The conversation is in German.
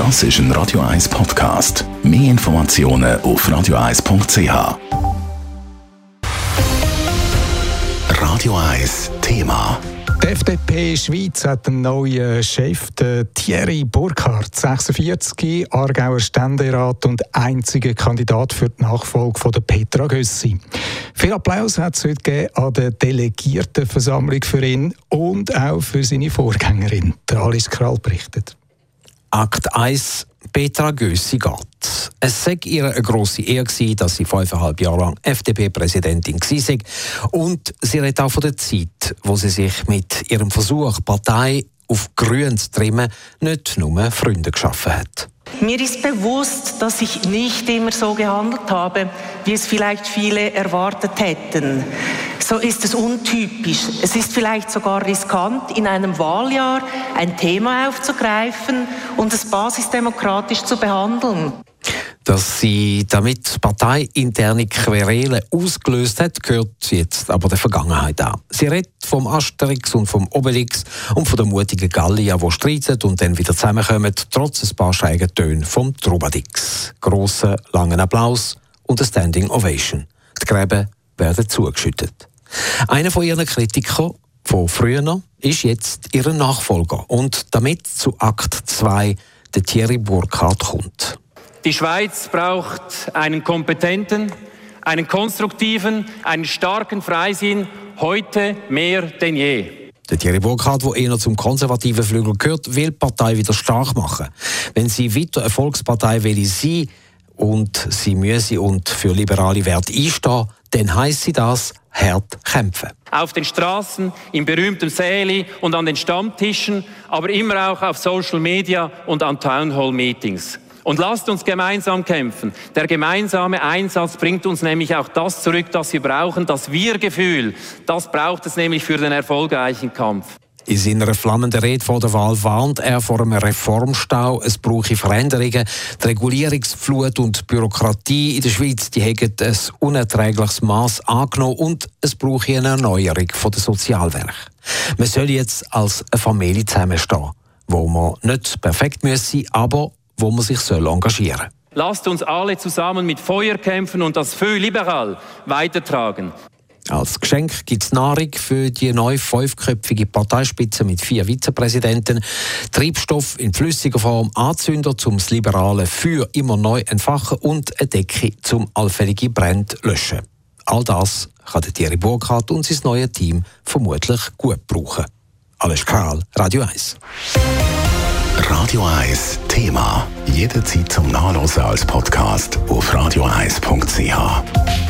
Das ist ein Radio 1 Podcast. Mehr Informationen auf radio1.ch. Radio 1 Thema. Die FDP Schweiz hat einen neuen Chef, Thierry Burkhardt, 46, Aargauer Ständerat und einziger Kandidat für die Nachfolge von Petra Gössi. Viel Applaus hat es heute an der Delegiertenversammlung für ihn und auch für seine Vorgängerin. Der Alice Krall berichtet. Akt 1 Petra Gössi geht. Es sei ihr eine grosse Ehre gewesen, dass sie fünfeinhalb Jahre lang FDP-Präsidentin war. Und sie redet auch von der Zeit, wo sie sich mit ihrem Versuch, Partei auf Grün zu trimmen, nicht nur Freunde geschaffen hat. Mir ist bewusst, dass ich nicht immer so gehandelt habe, wie es vielleicht viele erwartet hätten. So ist es untypisch. Es ist vielleicht sogar riskant, in einem Wahljahr ein Thema aufzugreifen und es basisdemokratisch zu behandeln. Dass sie damit parteiinterne Querelen ausgelöst hat, gehört jetzt aber der Vergangenheit an. Sie redet vom Asterix und vom Obelix und von der mutigen Gallia, die streiten und dann wieder zusammenkommen, trotz ein paar schrägen Tönen vom Trubadix. Grossen, langen Applaus und eine Standing Ovation. Die Gräben werden zugeschüttet. Einer von ihren Kritikern von früher ist jetzt ihr Nachfolger und damit zu Akt 2 der Thierry Burkhardt kommt. Die Schweiz braucht einen kompetenten, einen konstruktiven, einen starken Freisinn, heute mehr denn je. Der Thierry Burkhardt, der eher zum konservativen Flügel gehört, will die Partei wieder stark machen. Wenn sie weiter eine Volkspartei will sein und sie müsse und für liberale Werte einstehen, dann heisst sie das, hart kämpfen. Auf den Straßen, im berühmten Säli und an den Stammtischen, aber immer auch auf Social Media und an Townhall Meetings. Und lasst uns gemeinsam kämpfen. Der gemeinsame Einsatz bringt uns nämlich auch das zurück, das wir brauchen, das Wir-Gefühl. Das braucht es nämlich für den erfolgreichen Kampf. In seiner flammenden Rede vor der Wahl warnt er vor einem Reformstau. Es brauche Veränderungen. Die Regulierungsflut und die Bürokratie in der Schweiz die haben ein unerträgliches Maß angenommen und es brauche eine Erneuerung der Sozialwerke. Man soll jetzt als eine Familie zusammenstehen, wo man nicht perfekt muss, aber wo man sich soll engagieren soll. Lasst uns alle zusammen mit Feuer kämpfen und das Feu liberal weitertragen. Als Geschenk gibt es Nahrung für die neue fünfköpfige Parteispitze mit vier Vizepräsidenten, Treibstoff in flüssiger Form, Anzünder zum liberale Feuer immer neu entfachen und eine Decke zum allfällige Brand löschen. All das kann der Thierry Burkhardt und sein neues Team vermutlich gut brauchen. Alles Karl, Radio 1. Radio 1 Thema. Jederzeit zum Nachlesen als Podcast auf radio1.ch.